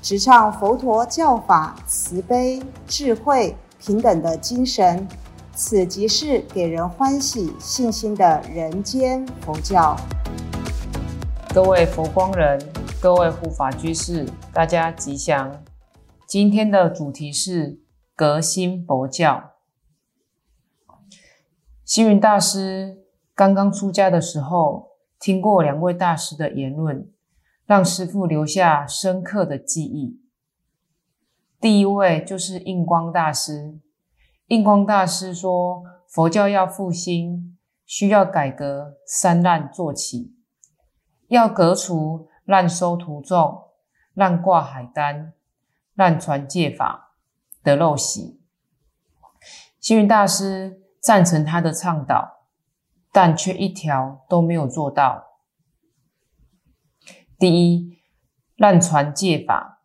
直唱佛陀教法慈悲、智慧、平等的精神。此即是给人欢喜、信心的人间佛教。各位佛光人，各位护法居士，大家吉祥。今天的主题是革新佛教。星云大师刚刚出家的时候，听过两位大师的言论，让师父留下深刻的记忆。第一位就是印光大师。印光大师说：“佛教要复兴，需要改革三滥做起，要革除滥收徒众、滥挂海单、滥传戒法的陋习。”星云大师。赞成他的倡导，但却一条都没有做到。第一，滥传戒法。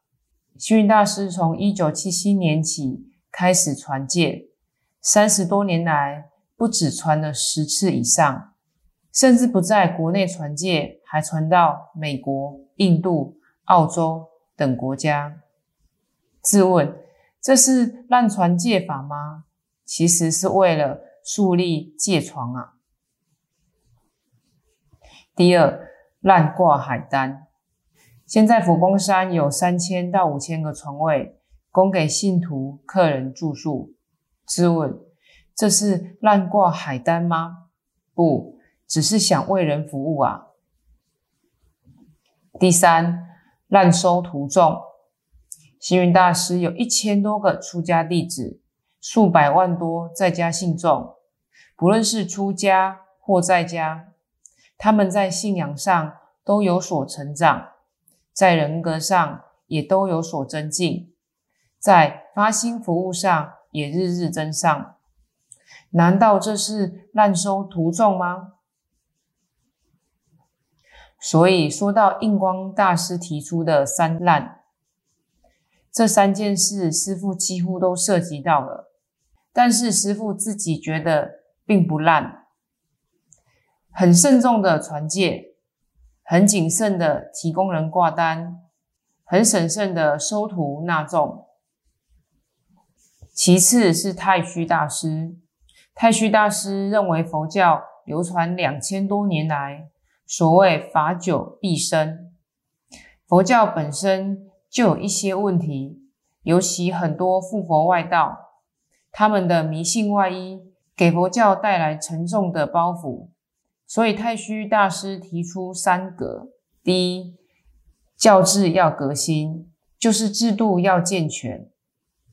星云大师从一九七七年起开始传戒，三十多年来不止传了十次以上，甚至不在国内传戒，还传到美国、印度、澳洲等国家。自问，这是滥传戒法吗？其实是为了树立戒床啊。第二，滥挂海单。现在佛光山有三千到五千个床位，供给信徒、客人住宿。质问，这是滥挂海单吗？不，只是想为人服务啊。第三，滥收徒众。星云大师有一千多个出家弟子。数百万多在家信众，不论是出家或在家，他们在信仰上都有所成长，在人格上也都有所增进，在发心服务上也日日增上。难道这是滥收徒众吗？所以说到印光大师提出的三滥，这三件事，师父几乎都涉及到了。但是师父自己觉得并不烂，很慎重的传戒，很谨慎的提供人挂单，很审慎的收徒纳众。其次是太虚大师，太虚大师认为佛教流传两千多年来，所谓法久必生，佛教本身就有一些问题，尤其很多附佛外道。他们的迷信外衣给佛教带来沉重的包袱，所以太虚大师提出三格：第一，教制要革新，就是制度要健全；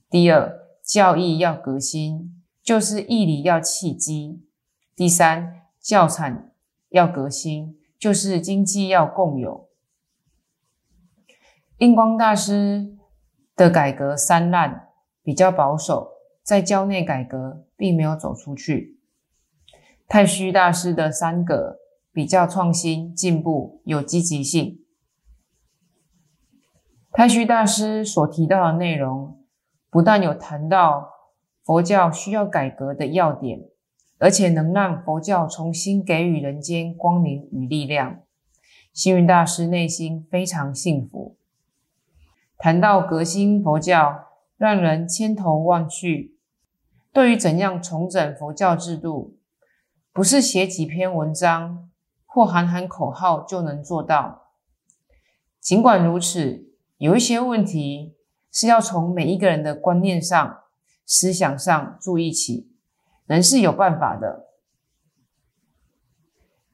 第二，教义要革新，就是义理要契机；第三，教产要革新，就是经济要共有。印光大师的改革三滥比较保守。在教内改革并没有走出去。太虚大师的三个比较创新、进步、有积极性。太虚大师所提到的内容，不但有谈到佛教需要改革的要点，而且能让佛教重新给予人间光明与力量。星云大师内心非常幸福。谈到革新佛教，让人千头万绪。对于怎样重整佛教制度，不是写几篇文章或喊喊口号就能做到。尽管如此，有一些问题是要从每一个人的观念上、思想上注意起，人是有办法的。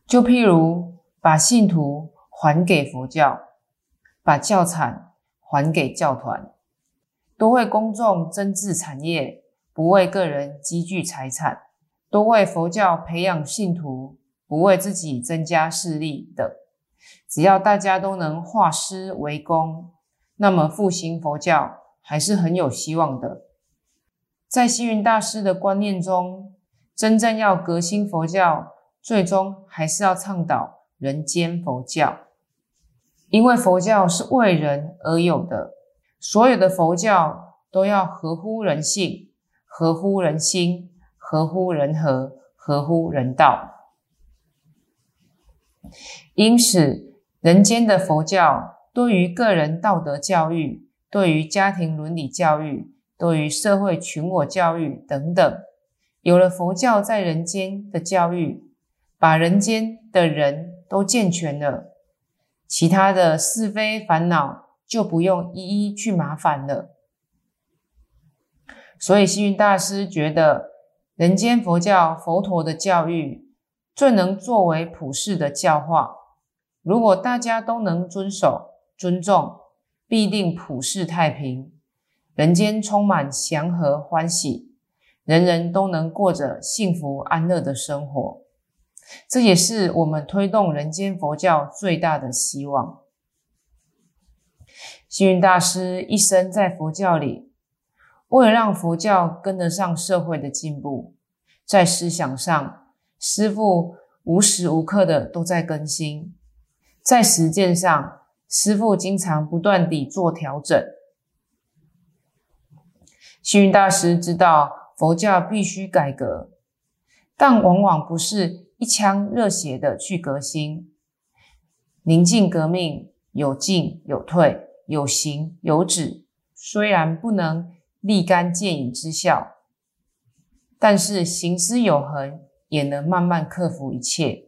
就譬如把信徒还给佛教，把教产还给教团，多为公众增治产业。不为个人积聚财产，多为佛教培养信徒，不为自己增加势力等。只要大家都能化施为公，那么复兴佛教还是很有希望的。在星云大师的观念中，真正要革新佛教，最终还是要倡导人间佛教，因为佛教是为人而有的，所有的佛教都要合乎人性、合乎人心、合乎人和、合乎人道。因此，人间的佛教对于个人道德教育，对于家庭伦理教育。对于社会群我教育等等，有了佛教在人间的教育，把人间的人都健全了，其他的是非烦恼就不用一一去麻烦了。所以星云大师觉得，人间佛教佛陀的教育最能作为普世的教化。如果大家都能遵守、尊重，必定普世太平。人间充满祥和欢喜，人人都能过着幸福安乐的生活，这也是我们推动人间佛教最大的希望。星云大师一生在佛教里，为了让佛教跟得上社会的进步，在思想上，师父无时无刻的都在更新；在实践上，师父经常不断地做调整。星云大师知道佛教必须改革，但往往不是一腔热血的去革新。宁静革命有进有退，有行有止，虽然不能立竿见影之效，但是行之有恒，也能慢慢克服一切。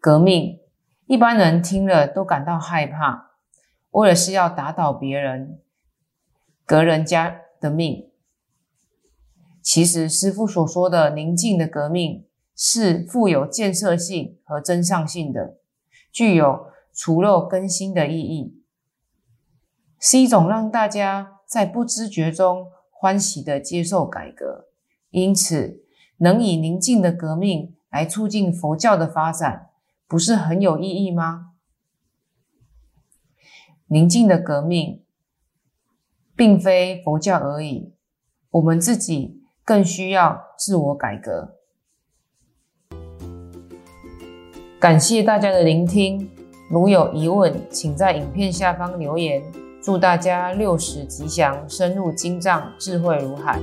革命一般人听了都感到害怕，为了是要打倒别人。革人家的命，其实师父所说的宁静的革命是富有建设性和真上性的，具有除肉更新的意义，是一种让大家在不知觉中欢喜的接受改革。因此，能以宁静的革命来促进佛教的发展，不是很有意义吗？宁静的革命。并非佛教而已，我们自己更需要自我改革。感谢大家的聆听，如有疑问，请在影片下方留言。祝大家六十吉祥，深入经藏，智慧如海。